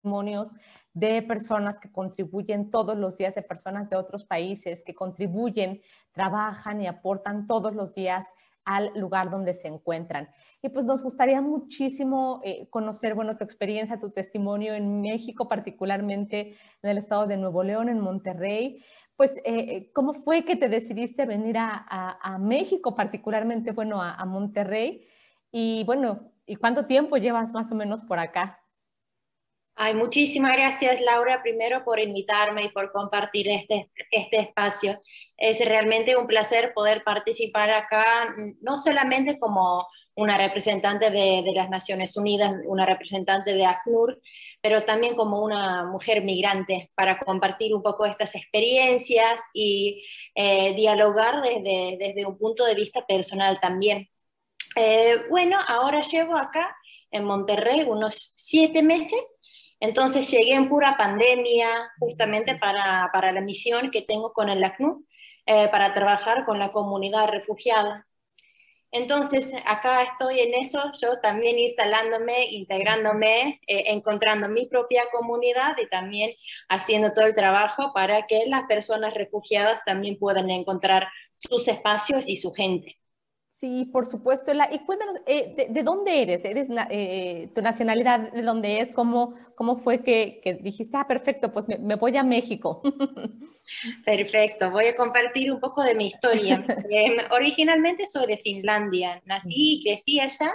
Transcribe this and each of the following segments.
testimonios de personas que contribuyen todos los días, de personas de otros países que contribuyen, trabajan y aportan todos los días al lugar donde se encuentran. Y pues nos gustaría muchísimo eh, conocer, bueno, tu experiencia, tu testimonio en México, particularmente en el estado de Nuevo León, en Monterrey. Pues, eh, eh, ¿cómo fue que te decidiste venir a, México, particularmente, bueno, a, a Monterrey? Y bueno, ¿y cuánto tiempo llevas más o menos por acá? Ay, muchísimas gracias, Laura, primero por invitarme y por compartir este, este espacio. Es realmente un placer poder participar acá, no solamente como una representante de, de las Naciones Unidas, una representante de ACNUR, pero también como una mujer migrante para compartir un poco estas experiencias y eh, dialogar desde, desde un punto de vista personal también. Eh, bueno, ahora llevo acá en Monterrey unos siete meses entonces llegué en pura pandemia justamente para, para la misión que tengo con el ACNUR, eh, para trabajar con la comunidad refugiada. Entonces acá estoy en eso, yo también instalándome, integrándome, eh, encontrando mi propia comunidad y también haciendo todo el trabajo para que las personas refugiadas también puedan encontrar sus espacios y su gente. Sí, por supuesto. y cuéntanos, eh, de, dónde eres? ¿Eres eh, ¿Tu nacionalidad de dónde es? ¿Cómo, cómo fue que, dijiste, ah, perfecto, pues me, voy a México? Perfecto, voy a compartir un poco de mi historia. Em, originalmente soy de Finlandia, nací y crecí allá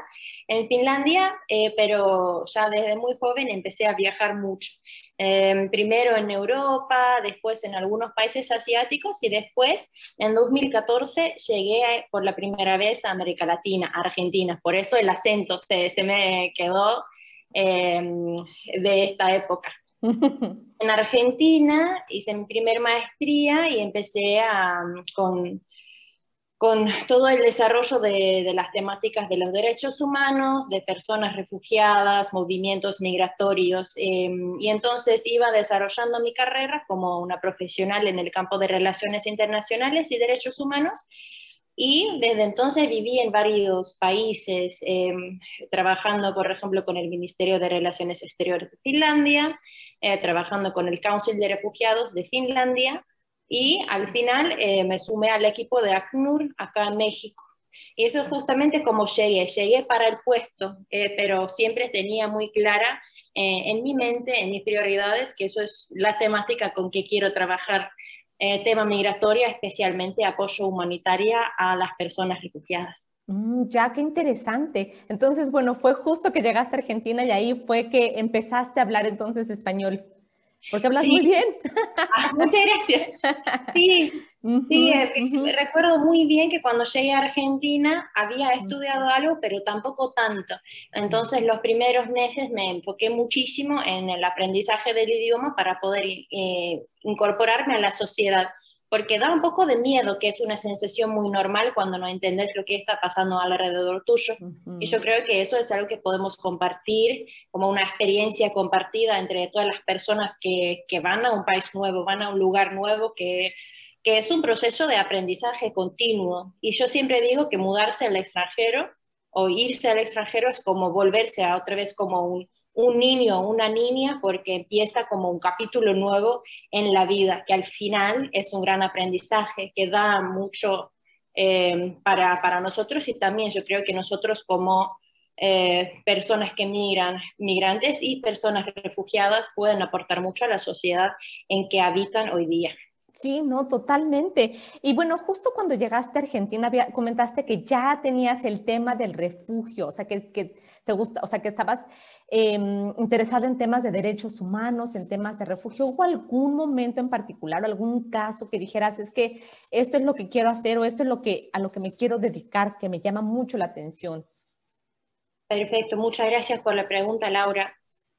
en Finlandia, eh, pero ya desde muy joven empecé a viajar mucho. Em, primero en Europa, después en algunos países asiáticos y después en 2014 llegué por la primera vez a América Latina, Argentina. Por eso el acento se, se me quedó em, de esta época. en Argentina hice mi primer maestría y empecé a, con con todo el desarrollo de, las temáticas de los derechos humanos, de personas refugiadas, movimientos migratorios, em, y entonces iba desarrollando mi carrera como una profesional en el campo de relaciones internacionales y derechos humanos, y desde entonces viví en varios países, em, trabajando, por ejemplo, con el Ministerio de Relaciones Exteriores de Finlandia, eh, trabajando con el Council de Refugiados de Finlandia, y al final eh, me sumé al equipo de ACNUR acá en México. Y eso es justamente como llegué, llegué para el puesto, eh, pero siempre tenía muy clara eh, en mi mente, en mis prioridades, que eso es la temática con que quiero trabajar, tema migratoria, especialmente apoyo humanitaria a las personas refugiadas. Mm, ya, qué interesante. Entonces, bueno, fue justo que llegaste a Argentina y ahí fue que empezaste a hablar entonces español. Porque hablas muy bien. Ah, muchas gracias. Sí, sí eh, recuerdo muy bien que cuando llegué a Argentina había estudiado algo, pero tampoco tanto. Entonces los primeros meses me enfoqué muchísimo en el aprendizaje del idioma para poder eh, incorporarme a la sociedad porque da un poco de miedo, que es una sensación muy normal cuando no entiendes lo que está pasando alrededor tuyo. Y yo creo que eso es algo que podemos compartir como una experiencia compartida entre todas las personas que, que van a un país nuevo, van a un lugar nuevo, que, que es un proceso de aprendizaje continuo. Y yo siempre digo que mudarse al extranjero o irse al extranjero es como volverse a otra vez como un, un niño o una niña porque empieza como un capítulo nuevo en la vida, que al final es un gran aprendizaje, que da mucho eh, para, para, nosotros y también yo creo que nosotros como eh, personas que migran, migrantes y personas refugiadas pueden aportar mucho a la sociedad en que habitan hoy día. Sí, no, totalmente. Y bueno, justo cuando llegaste a Argentina, comentaste que ya tenías el tema del refugio, o sea, que, te gusta, o sea, que estabas em, interesado en temas de derechos humanos, en temas de refugio. ¿Hubo algún momento en particular, algún caso que dijeras, es que esto es lo que quiero hacer o esto es lo que, a lo que me quiero dedicar, que me llama mucho la atención? Perfecto, muchas gracias por la pregunta, Laura.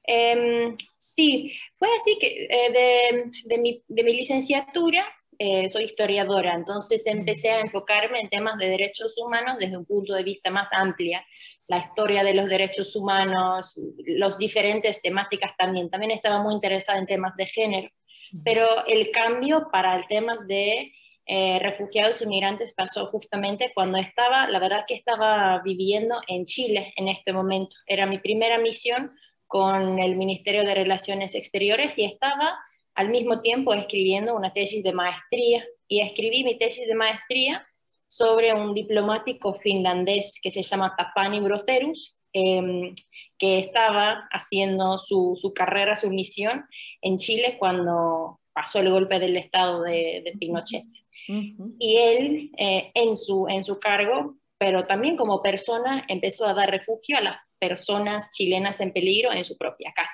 Em, sí, fue así que eh, de, mi, licenciatura eh, soy historiadora, entonces empecé a enfocarme en temas de derechos humanos desde un punto de vista más amplio, la historia de los derechos humanos, las diferentes temáticas también. También estaba muy interesada en temas de género, pero el cambio para el tema de eh, refugiados y migrantes pasó justamente cuando estaba, la verdad que estaba viviendo en Chile en este momento. Era mi primera misión con el Ministerio de Relaciones Exteriores y estaba al mismo tiempo escribiendo una tesis de maestría y escribí mi tesis de maestría sobre un diplomático finlandés que se llama Tapani Broterus, em, que estaba haciendo su, su, carrera, su misión en Chile cuando pasó el golpe del Estado de, Pinochet. Y él, eh, en, su, en su cargo, pero también como persona, empezó a dar refugio a las personas chilenas en peligro en su propia casa.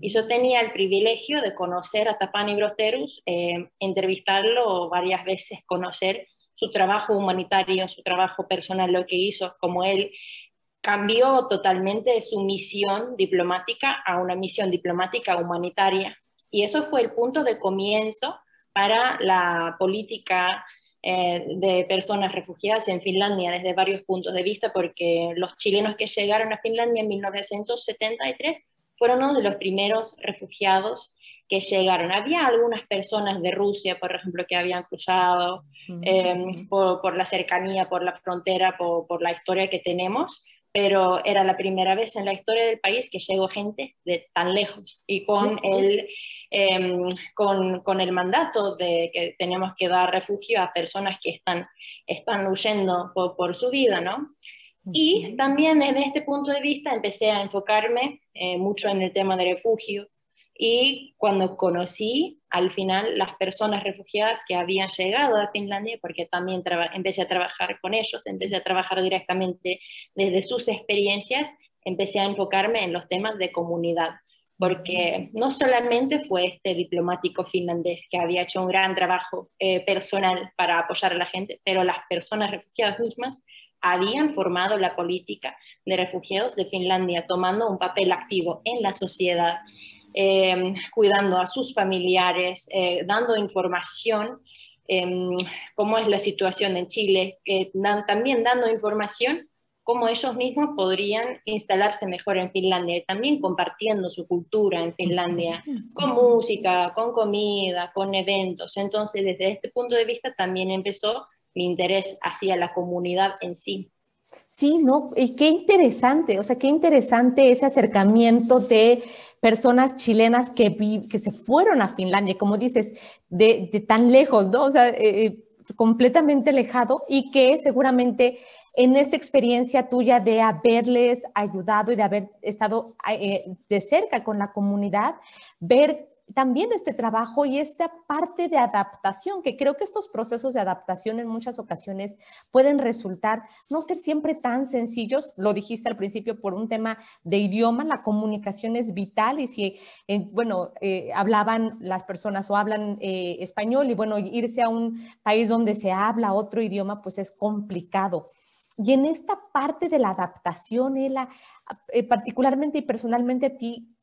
Y yo tenía el privilegio de conocer a Tapani Broterus, eh, entrevistarlo varias veces, conocer su trabajo humanitario, su trabajo personal, lo que hizo, como él cambió totalmente su misión diplomática a una misión diplomática humanitaria. Y eso fue el punto de comienzo para la política eh, de personas refugiadas en Finlandia desde varios puntos de vista, porque los chilenos que llegaron a Finlandia en 1973 fueron uno de los primeros refugiados que llegaron. Había algunas personas de Rusia, por ejemplo, que habían cruzado em, por, la cercanía, por la frontera, por, la historia que tenemos, pero era la primera vez en la historia del país que llegó gente de tan lejos. Y con, El, em, con, con, el mandato de que tenemos que dar refugio a personas que están, están huyendo por, por su vida, ¿no? Y también desde este punto de vista empecé a enfocarme eh, mucho en el tema de refugio y cuando conocí al final las personas refugiadas que habían llegado a Finlandia, porque también empecé a trabajar con ellos, empecé a trabajar directamente desde sus experiencias, empecé a enfocarme en los temas de comunidad, porque no solamente fue este diplomático finlandés que había hecho un gran trabajo eh, personal para apoyar a la gente, pero las personas refugiadas mismas habían formado la política de refugiados de Finlandia, tomando un papel activo en la sociedad, em, cuidando a sus familiares, eh, dando información, eh, cómo es la situación en Chile, eh, también dando información cómo ellos mismos podrían instalarse mejor en Finlandia y también compartiendo su cultura en Finlandia, con música, con comida, con eventos. Entonces, desde este punto de vista también empezó mi interés hacia la comunidad en sí. Sí, ¿no? Y qué interesante, o sea, qué interesante ese acercamiento de personas chilenas que, que se fueron a Finlandia, como dices, de, tan lejos, ¿no? O sea, eh, eh, completamente alejado y que seguramente en esta experiencia tuya de haberles ayudado y de haber estado eh, de cerca con la comunidad, ver también este trabajo y esta parte de adaptación, que creo que estos procesos de adaptación en muchas ocasiones pueden resultar no ser siempre tan sencillos, lo dijiste al principio por un tema de idioma, la comunicación es vital y si, eh, bueno, eh, hablaban las personas o hablan eh, español y bueno, irse a un país donde se habla otro idioma, pues es complicado. Y en esta parte de la adaptación, Ela, particularmente y personalmente a ti,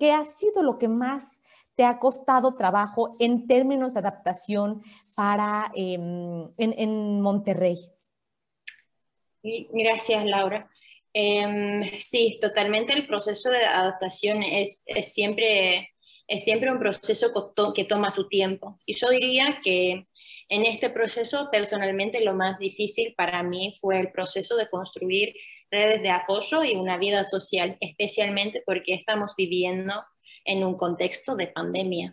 ¿qué ha sido lo que más te ha costado trabajo en términos de adaptación para em, en, Monterrey? Gracias, Laura. Em, sí, totalmente el proceso de adaptación es, siempre, es siempre un proceso que toma su tiempo. Y yo diría que en este proceso, personalmente, lo más difícil para mí fue el proceso de construir redes de apoyo y una vida social, especialmente porque estamos viviendo en un contexto de pandemia.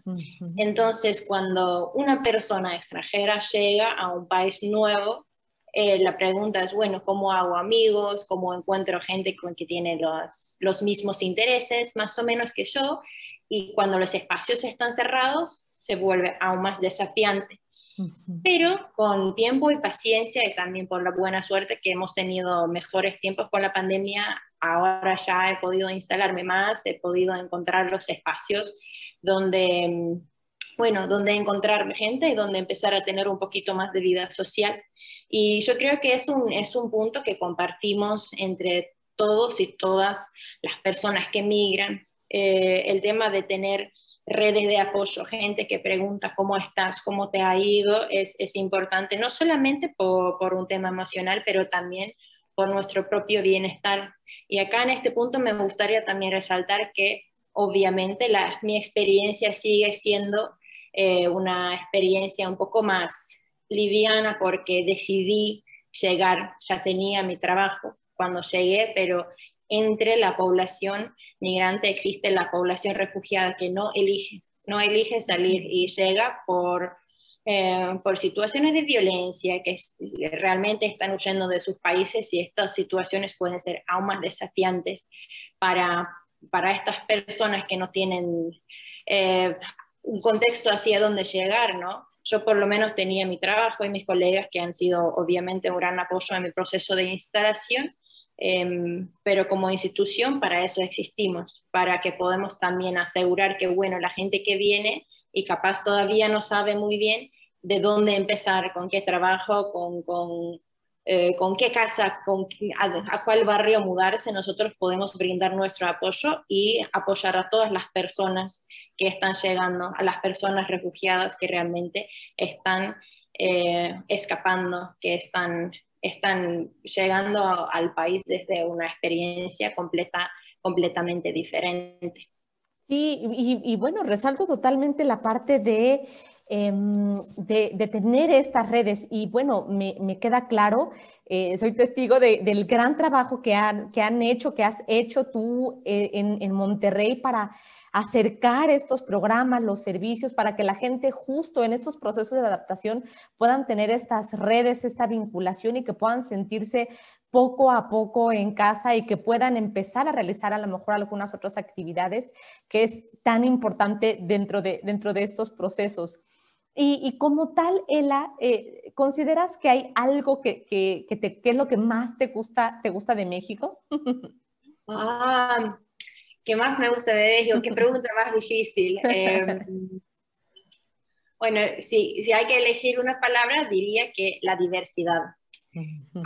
Entonces, cuando una persona extranjera llega a un país nuevo, eh, la pregunta es, bueno, ¿cómo hago amigos? ¿Cómo encuentro gente con que tiene los, los mismos intereses, más o menos que yo? Y cuando los espacios están cerrados, se vuelve aún más desafiante. Pero con tiempo y paciencia y también por la buena suerte que hemos tenido mejores tiempos con la pandemia, ahora ya he podido instalarme más, he podido encontrar los espacios donde, mm, bueno, donde encontrar gente y donde empezar a tener un poquito más de vida social. Y yo creo que es un, es un punto que compartimos entre todos y todas las personas que migran, eh, el tema de tener redes de apoyo, gente que pregunta cómo estás, cómo te ha ido, es, es importante, no solamente por, un tema emocional, pero también por nuestro propio bienestar. Y acá en este punto me gustaría también resaltar que obviamente la, mi experiencia sigue siendo eh, una experiencia un poco más liviana porque decidí llegar, ya tenía mi trabajo cuando llegué, pero entre la población migrante existe la población refugiada que no elige, no elige salir y llega por, eh, por situaciones de violencia que realmente están huyendo de sus países y estas situaciones pueden ser aún más desafiantes para, para estas personas que no tienen eh, un contexto hacia dónde llegar, ¿no? Yo por lo menos tenía mi trabajo y mis colegas que han sido obviamente un gran apoyo en mi proceso de instalación, em, pero como institución para eso existimos, para que podamos también asegurar que, bueno, la gente que viene y capaz todavía no sabe muy bien de dónde empezar, con qué trabajo, con, con, eh, con qué casa, con, a, cuál barrio mudarse, nosotros podemos brindar nuestro apoyo y apoyar a todas las personas que están llegando, a las personas refugiadas que realmente están eh, escapando, que están, están llegando al país desde una experiencia completa, completamente diferente. Sí, y, bueno, resalto totalmente la parte de, em, de, tener estas redes y bueno, me, me queda claro, eh, soy testigo del gran trabajo que han, que han hecho, que has hecho tú eh, en, en Monterrey para acercar estos programas, los servicios, para que la gente justo en estos procesos de adaptación puedan tener estas redes, esta vinculación y que puedan sentirse poco a poco en casa y que puedan empezar a realizar a lo mejor algunas otras actividades que es tan importante dentro de, dentro de estos procesos. Y, como tal, Ela, eh, ¿consideras que hay algo que, que, que, te, que, es lo que más te gusta, te gusta de México? ah, ¿Qué más me gusta de México? ¿Qué pregunta más difícil? Em, bueno, si, si hay que elegir una palabra, diría que la diversidad.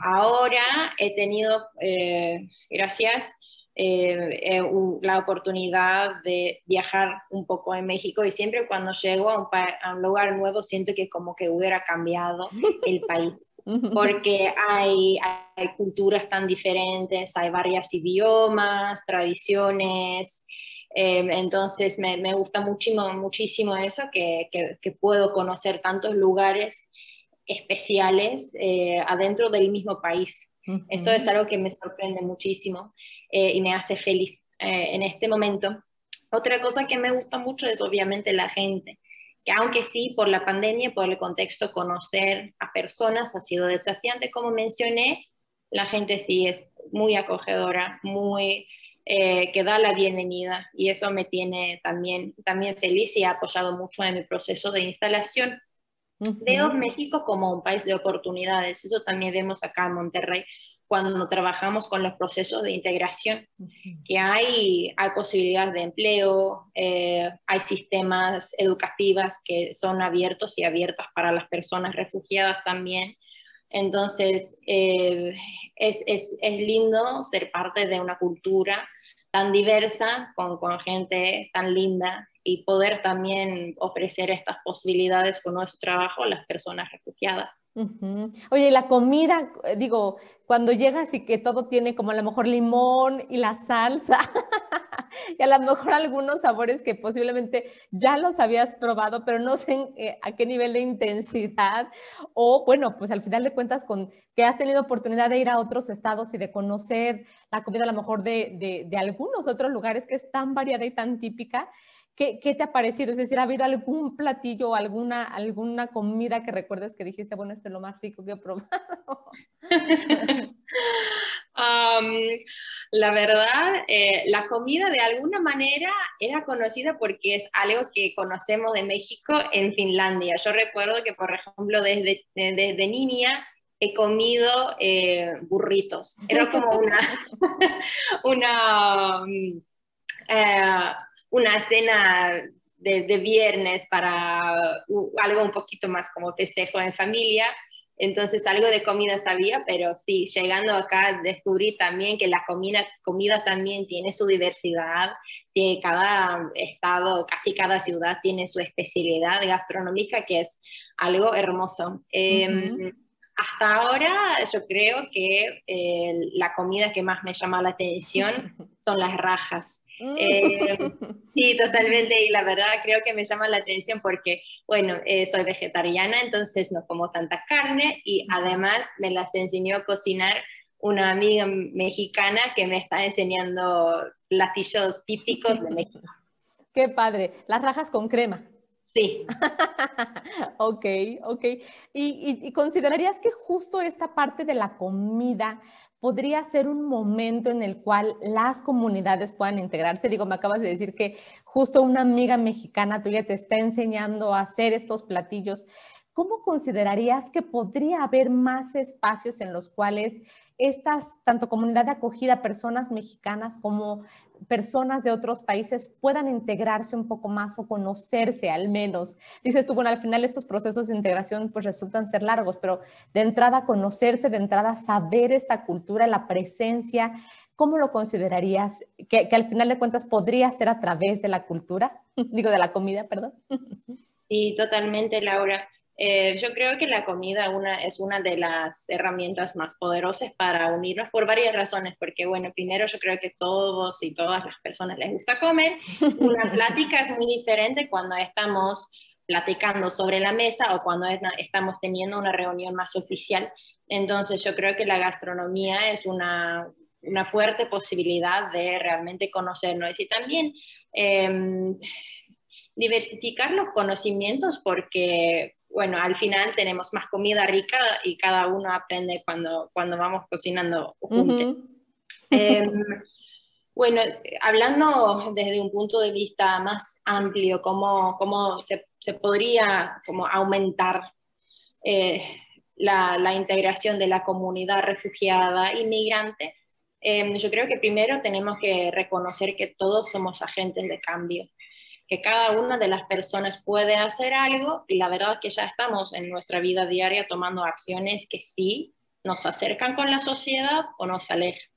Ahora he tenido, eh, gracias, eh, eh, la oportunidad de viajar un poco en México. Y siempre cuando llego a un, a un, lugar nuevo siento que como que hubiera cambiado el país. Porque hay, hay culturas tan diferentes, hay varios idiomas, tradiciones, em, entonces me, me, gusta muchísimo, muchísimo eso, que, que, puedo conocer tantos lugares especiales eh, adentro del mismo país. Eso es algo que me sorprende muchísimo eh, y me hace feliz eh, en este momento. Otra cosa que me gusta mucho es obviamente la gente que aunque sí por la pandemia, por el contexto, conocer a personas ha sido desafiante, como mencioné, la gente sí es muy acogedora, muy eh, que da la bienvenida y eso me tiene también, también feliz y ha apoyado mucho en mi proceso de instalación. Veo México como un país de oportunidades, eso también vemos acá en Monterrey cuando trabajamos con los procesos de integración, que hay, hay posibilidades de empleo, eh, hay sistemas educativos que son abiertos y abiertas para las personas refugiadas también. Entonces, eh, es, es, es, lindo ser parte de una cultura tan diversa, con, con gente tan linda y poder también ofrecer estas posibilidades con nuestro trabajo a las personas refugiadas. Oye, la comida, eh, digo, cuando llegas y que todo tiene como a lo mejor limón y la salsa, y a lo mejor algunos sabores que posiblemente ya los habías probado, pero no sé eh, a qué nivel de intensidad, o bueno, pues al final de cuentas, con que has tenido oportunidad de ir a otros estados y de conocer la comida a lo mejor de, de, de algunos otros lugares que es tan variada y tan típica, ¿Qué, te ha parecido? Es decir, ¿ha habido algún platillo alguna, alguna comida que recuerdes que dijiste, bueno, esto es lo más rico que he probado? la verdad, eh, la comida de alguna manera era conocida porque es algo que conocemos de México en Finlandia. Yo recuerdo que, por ejemplo, desde, desde niña he comido eh, burritos. Era como una, una mm, eh, una cena de, viernes para algo un poquito más como festejo en familia. Entonces algo de comida sabía, pero sí, llegando acá descubrí también que la comida, comida también tiene su diversidad, que cada estado, casi cada ciudad tiene su especialidad gastronómica, que es algo hermoso. Em, hasta ahora yo creo que eh, la comida que más me llama la atención son las rajas. Eh, sí, totalmente. Y la verdad creo que me llama la atención porque, bueno, eh, soy vegetariana, entonces no como tanta carne y además me las enseñó a cocinar una amiga mexicana que me está enseñando platillos típicos de México. Qué padre, las rajas con crema. Sí. ok, ok. ¿Y, considerarías que justo esta parte de la comida podría ser un momento en el cual las comunidades puedan integrarse? Digo, me acabas de decir que justo una amiga mexicana tuya te está enseñando a hacer estos platillos. ¿Cómo considerarías que podría haber más espacios en los cuales estas, tanto comunidad de acogida, personas mexicanas como personas de otros países puedan integrarse un poco más o conocerse al menos? Dices tú, bueno, al final estos procesos de integración pues resultan ser largos, pero de entrada conocerse, de entrada saber esta cultura, la presencia, ¿cómo lo considerarías que, que al final de cuentas podría ser a través de la cultura? Digo, de la comida, perdón. Sí, totalmente, Laura. Eh, yo creo que la comida una, es una de las herramientas más poderosas para unirnos por varias razones, porque bueno, primero yo creo que todos y todas las personas les gusta comer. Una plática es muy diferente cuando estamos platicando sobre la mesa o cuando estamos teniendo una reunión más oficial. Entonces yo creo que la gastronomía es una, una fuerte posibilidad de realmente conocernos y también... Eh, diversificar los conocimientos porque bueno, al final tenemos más comida rica y cada uno aprende cuando, cuando vamos cocinando juntos. Em, bueno, hablando desde un punto de vista más amplio, cómo, cómo se, se, podría como aumentar eh, la, la, integración de la comunidad refugiada, inmigrante, eh, yo creo que primero tenemos que reconocer que todos somos agentes de cambio que cada una de las personas puede hacer algo y la verdad que ya estamos en nuestra vida diaria tomando acciones que sí nos acercan con la sociedad o nos alejan.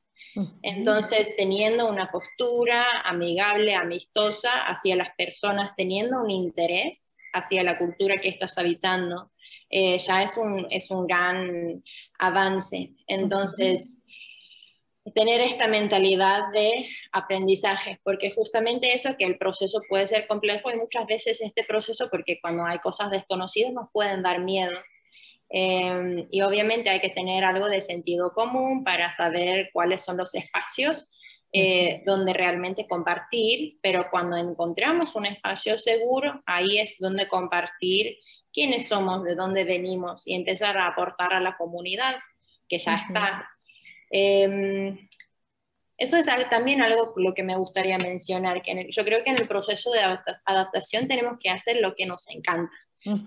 Entonces, teniendo una postura amigable, amistosa hacia las personas, teniendo un interés hacia la cultura que estás habitando, eh, ya es un, es un gran avance. Entonces, tener esta mentalidad de aprendizaje, porque justamente eso, que el proceso puede ser complejo y muchas veces este proceso, porque cuando hay cosas desconocidas nos pueden dar miedo. Em, y obviamente hay que tener algo de sentido común para saber cuáles son los espacios eh, donde realmente compartir, pero cuando encontramos un espacio seguro, ahí es donde compartir quiénes somos, de dónde venimos y empezar a aportar a la comunidad que ya está Em, eso es también algo lo que me gustaría mencionar, que yo creo que en el proceso de adaptación tenemos que hacer lo que nos encanta,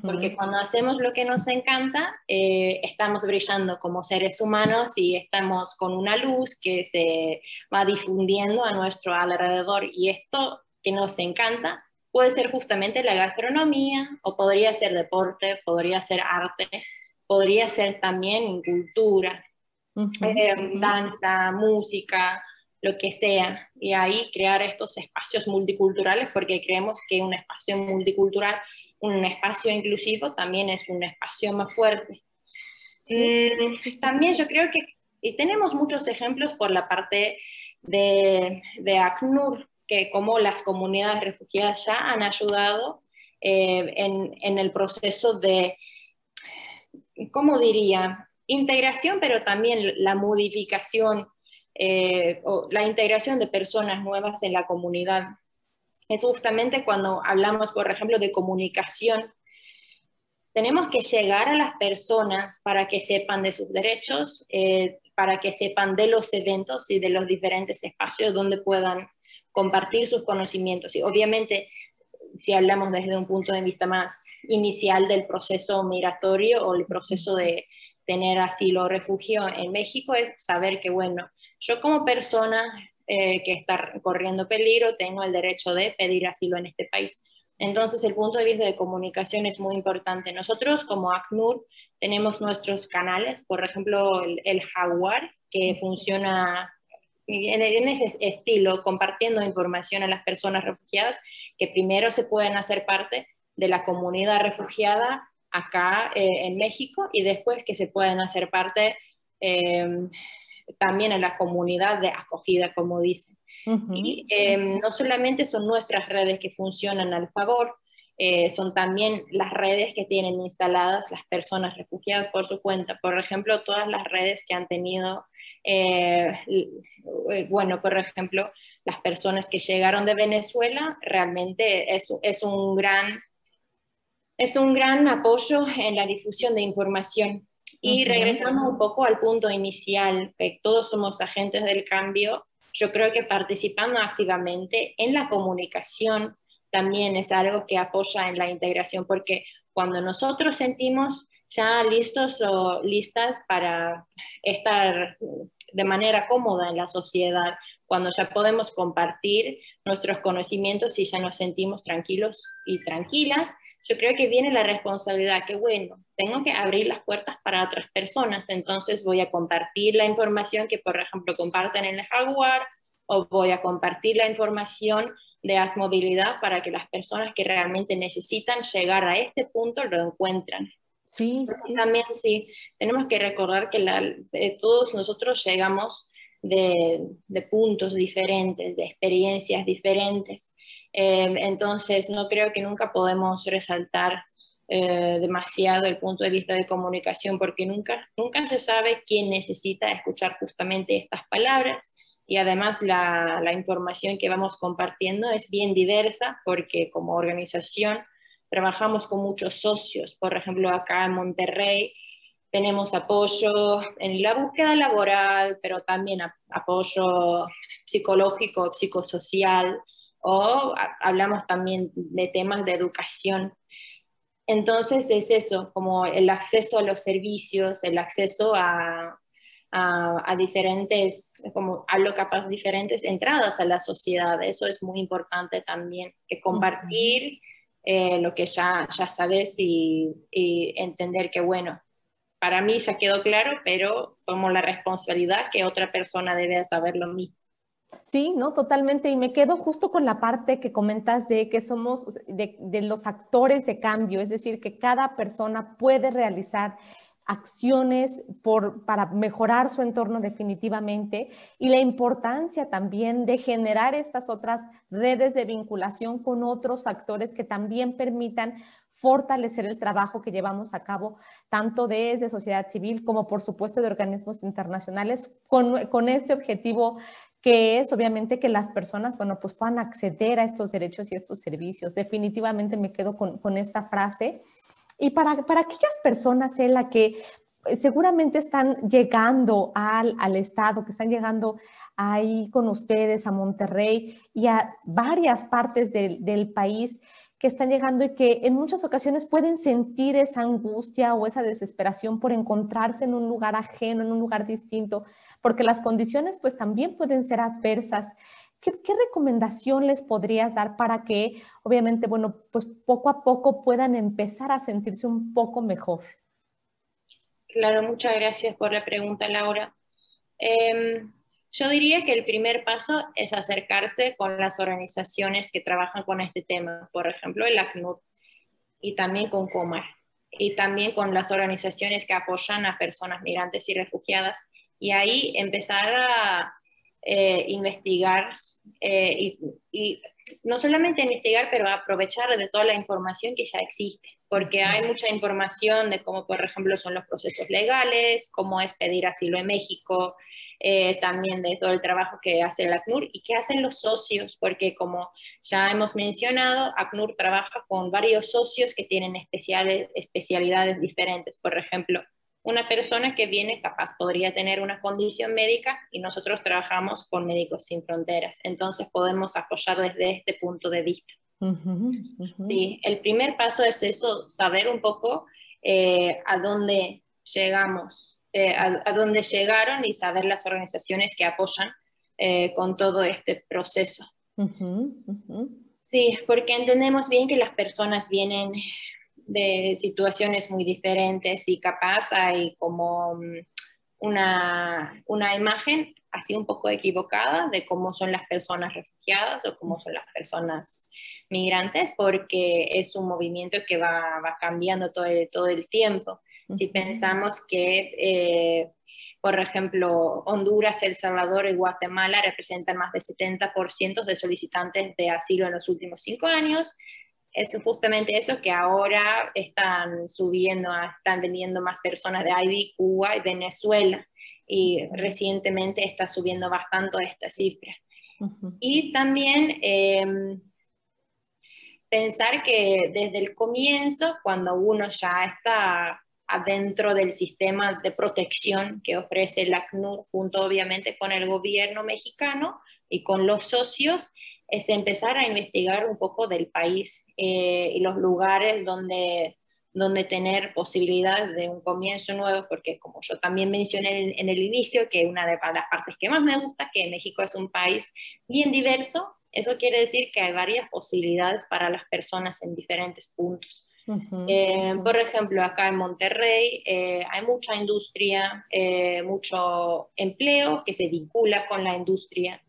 porque cuando hacemos lo que nos encanta, eh, estamos brillando como seres humanos y estamos con una luz que se va difundiendo a nuestro alrededor. Y esto que nos encanta puede ser justamente la gastronomía o podría ser deporte, podría ser arte, podría ser también cultura, Em, danza, música, lo que sea, y ahí crear estos espacios multiculturales, porque creemos que un espacio multicultural, un espacio inclusivo, también es un espacio más fuerte. Mm, también yo creo que y tenemos muchos ejemplos por la parte de, de ACNUR, que como las comunidades refugiadas ya han ayudado eh, en, en el proceso de, ¿cómo diría? Integración, pero también la modificación eh, o la integración de personas nuevas en la comunidad. Es justamente cuando hablamos, por ejemplo, de comunicación. Tenemos que llegar a las personas para que sepan de sus derechos, eh, para que sepan de los eventos y de los diferentes espacios donde puedan compartir sus conocimientos. Y obviamente, si hablamos desde un punto de vista más inicial del proceso migratorio o el proceso de, tener asilo o refugio en México es saber que, bueno, yo como persona eh, que está corriendo peligro tengo el derecho de pedir asilo en este país. Entonces, el punto de vista de comunicación es muy importante. Nosotros como ACNUR tenemos nuestros canales, por ejemplo, el, Jaguar, que funciona en, en, ese estilo, compartiendo información a las personas refugiadas que primero se pueden hacer parte de la comunidad refugiada acá eh, en México y después que se puedan hacer parte em, también en la comunidad de acogida, como dicen. Y em, no solamente son nuestras redes que funcionan al favor, eh, son también las redes que tienen instaladas las personas refugiadas por su cuenta. Por ejemplo, todas las redes que han tenido Eh, bueno, por ejemplo, las personas que llegaron de Venezuela realmente es, es, un gran, es un gran apoyo en la difusión de información. Y regresamos un poco al punto inicial, que todos somos agentes del cambio. Yo creo que participando activamente en la comunicación también es algo que apoya en la integración, porque cuando nosotros sentimos ya listos o listas para estar de manera cómoda en la sociedad, cuando ya podemos compartir nuestros conocimientos y ya nos sentimos tranquilos y tranquilas, yo creo que viene la responsabilidad que, bueno, tengo que abrir las puertas para otras personas, entonces voy a compartir la información que, por ejemplo, comparten en el Jaguar o voy a compartir la información de Asmovilidad para que las personas que realmente necesitan llegar a este punto lo encuentren. Sí, También sí, tenemos que recordar que eh, todos nosotros llegamos de, de, puntos diferentes, de experiencias diferentes. Em, entonces, no creo que nunca podemos resaltar eh, demasiado el punto de vista de comunicación, porque nunca, nunca se sabe quién necesita escuchar justamente estas palabras. Y además la, la información que vamos compartiendo es bien diversa, porque como organización trabajamos con muchos socios. Por ejemplo, acá en Monterrey tenemos apoyo en la búsqueda laboral, pero también apoyo psicológico, psicosocial o hablamos también de temas de educación. Entonces es eso, como el acceso a los servicios, el acceso a, a, diferentes, como a lo capaz, diferentes entradas a la sociedad. Eso es muy importante también, que compartir eh, lo que ya, ya sabes y, entender que, bueno, para mí ya quedó claro, pero como la responsabilidad que otra persona debe saber lo mismo. Sí, no, totalmente. Y me quedo justo con la parte que comentas de que somos de, los actores de cambio, es decir, que cada persona puede realizar acciones por, para mejorar su entorno definitivamente y la importancia también de generar estas otras redes de vinculación con otros actores que también permitan fortalecer el trabajo que llevamos a cabo, tanto desde sociedad civil como por supuesto de organismos internacionales, con, con este objetivo que es obviamente que las personas, bueno, pues puedan acceder a estos derechos y estos servicios. Definitivamente me quedo con, con esta frase. Y para, para aquellas personas en que seguramente están llegando al, al, Estado, que están llegando ahí con ustedes a Monterrey y a varias partes del, del país que están llegando y que en muchas ocasiones pueden sentir esa angustia o esa desesperación por encontrarse en un lugar ajeno, en un lugar distinto, porque las condiciones pues también pueden ser adversas. ¿Qué, recomendación les podrías dar para que, obviamente, bueno, pues poco a poco puedan empezar a sentirse un poco mejor? Claro, muchas gracias por la pregunta, Laura. Em, yo diría que el primer paso es acercarse con las organizaciones que trabajan con este tema, por ejemplo, el ACNUR y también con COMAR y también con las organizaciones que apoyan a personas migrantes y refugiadas y ahí empezar a eh, investigar eh, y, no solamente investigar, pero aprovechar de toda la información que ya existe, porque hay mucha información de cómo, por ejemplo, son los procesos legales, cómo es pedir asilo en México, eh, también de todo el trabajo que hace el ACNUR y qué hacen los socios, porque como ya hemos mencionado, ACNUR trabaja con varios socios que tienen especiales, especialidades diferentes. Por ejemplo, una persona que viene capaz podría tener una condición médica y nosotros trabajamos con Médicos Sin Fronteras. Entonces podemos apoyar desde este punto de vista. Sí, el primer paso es eso, saber un poco eh, a dónde llegamos, eh, a, dónde llegaron y saber las organizaciones que apoyan eh, con todo este proceso. Sí, porque entendemos bien que las personas vienen de situaciones muy diferentes y capaz hay como mm, una, una imagen así un poco equivocada de cómo son las personas refugiadas o cómo son las personas migrantes, porque es un movimiento que va, va cambiando todo el, todo el tiempo. Si pensamos que, eh, por ejemplo, Honduras, El Salvador y Guatemala representan más del 70% de solicitantes de asilo en los últimos cinco años, es justamente eso que ahora están subiendo, están vendiendo más personas de Haití, Cuba y Venezuela. y recientemente está subiendo bastante esta cifra. Y también em, pensar que desde el comienzo, cuando uno ya está adentro del sistema de protección que ofrece la ACNUR, junto obviamente con el gobierno mexicano y con los socios, es empezar a investigar un poco del país eh, y los lugares donde donde tener posibilidades de un comienzo nuevo, porque como yo también mencioné en, el inicio, que una de las partes que más me gusta, que México es un país bien diverso, eso quiere decir que hay varias posibilidades para las personas en diferentes puntos. Eh, por ejemplo, acá en Monterrey eh, hay mucha industria, eh, mucho empleo que se vincula con la industria.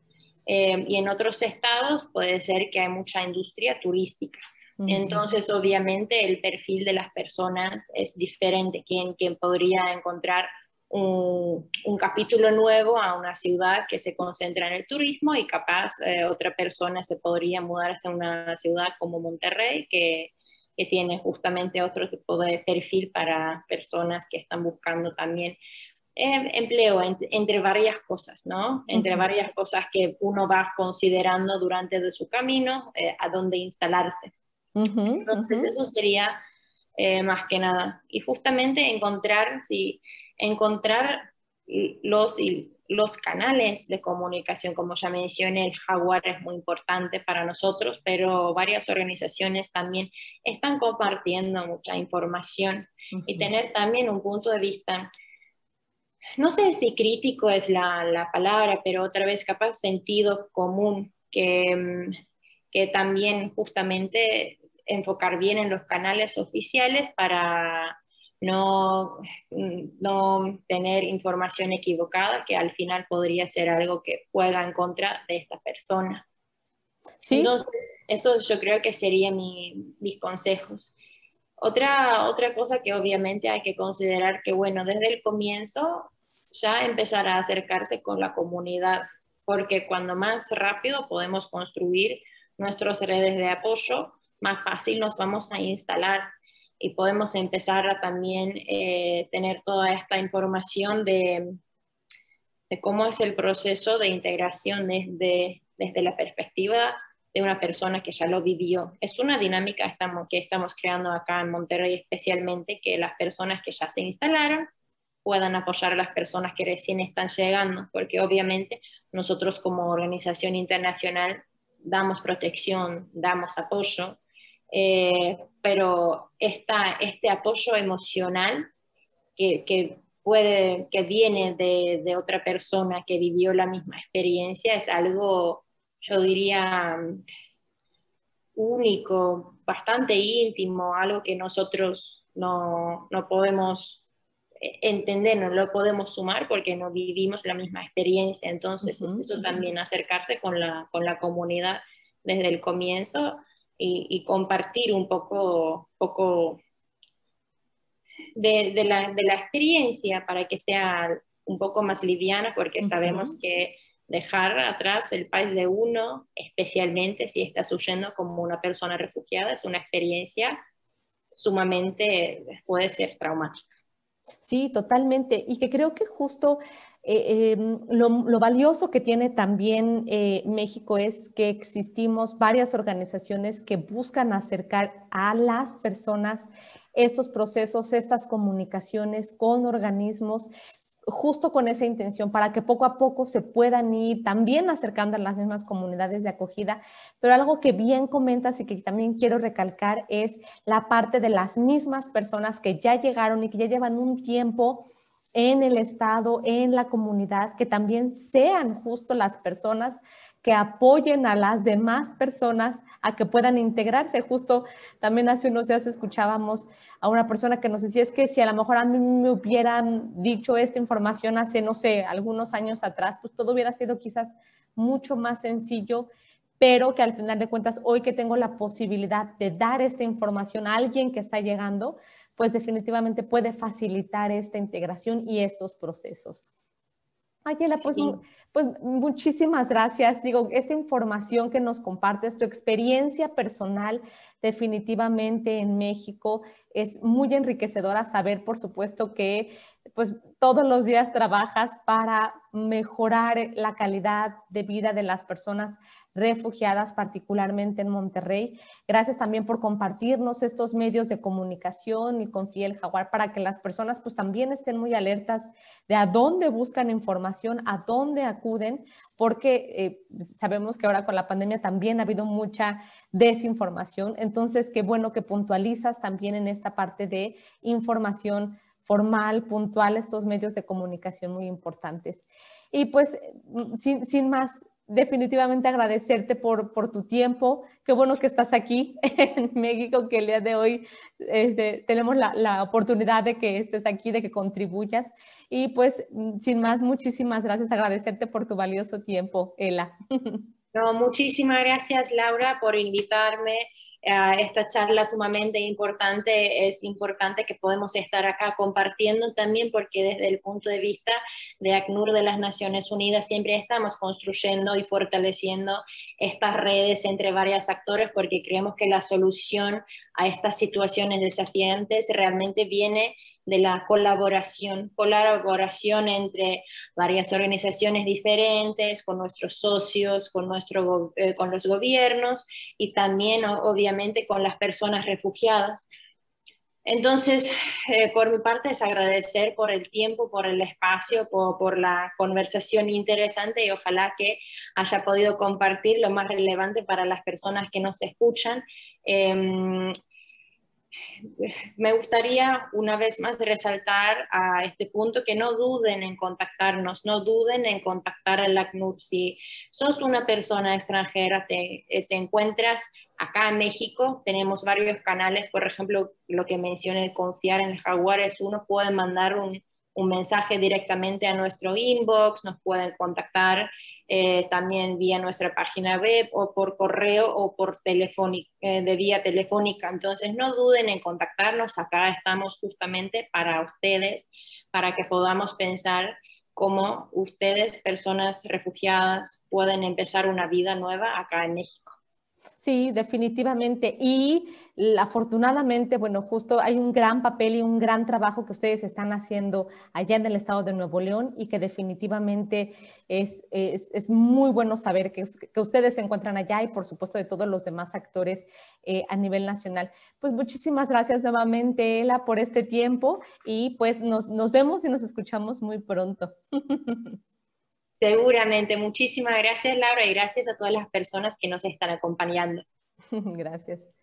Y en otros estados puede ser que hay mucha industria turística. Entonces, obviamente, el perfil de las personas es diferente. Quien, quien podría encontrar un, capítulo nuevo a una ciudad que se concentra en el turismo y capaz eh, otra persona se podría mudarse a una ciudad como Monterrey, que, que tiene justamente otro tipo de perfil para personas que están buscando también eh, empleo entre varias cosas, ¿no? Entre varias cosas que uno va considerando durante de su camino eh, a dónde instalarse. Entonces eso sería eh, más que nada. Y justamente encontrar, sí, encontrar los, los canales de comunicación, como ya mencioné, el Jaguar es muy importante para nosotros, pero varias organizaciones también están compartiendo mucha información y tener también un punto de vista, no sé si crítico es la, la palabra, pero otra vez capaz sentido común, que, mm, que también justamente enfocar bien en los canales oficiales para no, no tener información equivocada que al final podría ser algo que juega en contra de esta persona. ¿Sí? Entonces, eso yo creo que serían mis consejos. Otra, otra cosa que obviamente hay que considerar que, bueno, desde el comienzo ya empezar a acercarse con la comunidad, porque cuando más rápido podemos construir nuestras redes de apoyo, más fácil nos vamos a instalar y podemos empezar a también eh, tener toda esta información de, de, cómo es el proceso de integración desde, desde la perspectiva de una persona que ya lo vivió. Es una dinámica estamos, que estamos creando acá en Monterrey especialmente, que las personas que ya se instalaron puedan apoyar a las personas que recién están llegando, porque obviamente nosotros como organización internacional damos protección, damos apoyo, eh, pero esta, este apoyo emocional que, que, puede, que viene de, de, otra persona que vivió la misma experiencia es algo, yo diría, único, bastante íntimo, algo que nosotros no, no podemos entender, no lo podemos sumar porque no vivimos la misma experiencia. Entonces, eso también acercarse con la, con la comunidad desde el comienzo y, compartir un poco, poco de, la, de, la, experiencia para que sea un poco más liviana, porque sabemos que dejar atrás el país de uno, especialmente si estás huyendo como una persona refugiada, es una experiencia sumamente, puede ser traumática. Sí, totalmente. Y que creo que justo eh, em, lo, valioso que tiene también eh, México es que existimos varias organizaciones que buscan acercar a las personas estos procesos, estas comunicaciones con organismos justo con esa intención, para que poco a poco se puedan ir también acercando a las mismas comunidades de acogida. Pero algo que bien comentas y que también quiero recalcar es la parte de las mismas personas que ya llegaron y que ya llevan un tiempo en el Estado, en la comunidad, que también sean justo las personas que apoyen a las demás personas a que puedan integrarse. Justo también hace unos días escuchábamos a una persona que nos decía, es que si a lo mejor a mí me hubieran dicho esta información hace, no sé, algunos años atrás, pues todo hubiera sido quizás mucho más sencillo, pero que al final de cuentas, hoy que tengo la posibilidad de dar esta información a alguien que está llegando, pues definitivamente puede facilitar esta integración y estos procesos. Ayela, pues, pues muchísimas gracias. Digo, esta información que nos compartes, tu experiencia personal definitivamente en México. Es muy enriquecedora saber, por supuesto, que pues todos los días trabajas para mejorar la calidad de vida de las personas refugiadas, particularmente en Monterrey. Gracias también por compartirnos estos medios de comunicación y con Fiel Jaguar para que las personas pues también estén muy alertas de a dónde buscan información, a dónde acuden, porque eh, sabemos que ahora con la pandemia también ha habido mucha desinformación. Entonces, qué bueno que puntualizas también en esta parte de información formal, puntual, estos medios de comunicación muy importantes. Y pues, sin, sin más, definitivamente agradecerte por, por, tu tiempo. Qué bueno que estás aquí en México, que el día de hoy este, tenemos la, la, oportunidad de que estés aquí, de que contribuyas. Y pues, sin más, muchísimas gracias. Agradecerte por tu valioso tiempo, Ela. No, muchísimas gracias, Laura, por invitarme esta charla sumamente importante. Es importante que podemos estar acá compartiendo también porque desde el punto de vista de ACNUR de las Naciones Unidas siempre estamos construyendo y fortaleciendo estas redes entre varios actores porque creemos que la solución a estas situaciones desafiantes realmente viene de la colaboración, colaboración entre varias organizaciones diferentes, con nuestros socios, con, nuestro, eh, con los gobiernos y también obviamente con las personas refugiadas. Entonces, eh, por mi parte es agradecer por el tiempo, por el espacio, por, por, la conversación interesante y ojalá que haya podido compartir lo más relevante para las personas que nos escuchan. Em, me gustaría una vez más resaltar a este punto que no duden en contactarnos, no duden en contactar al ACNUR. Si sos una persona extranjera, te, eh, te, encuentras acá en México, tenemos varios canales, por ejemplo, lo que mencioné, confiar en el jaguar es uno, pueden mandar un, un mensaje directamente a nuestro inbox, nos pueden contactar eh, también vía nuestra página web o por correo o por telefónica, eh, de vía telefónica. Entonces no duden en contactarnos, acá estamos justamente para ustedes, para que podamos pensar cómo ustedes, personas refugiadas, pueden empezar una vida nueva acá en México. Sí, definitivamente. Y afortunadamente, bueno, justo hay un gran papel y un gran trabajo que ustedes están haciendo allá en el estado de Nuevo León y que definitivamente es, es, muy bueno saber que, que, ustedes se encuentran allá y por supuesto de todos los demás actores eh, a nivel nacional. Pues muchísimas gracias nuevamente, Ela, por este tiempo y pues nos, nos vemos y nos escuchamos muy pronto. Seguramente. Muchísimas gracias, Laura, y gracias a todas las personas que nos están acompañando. gracias.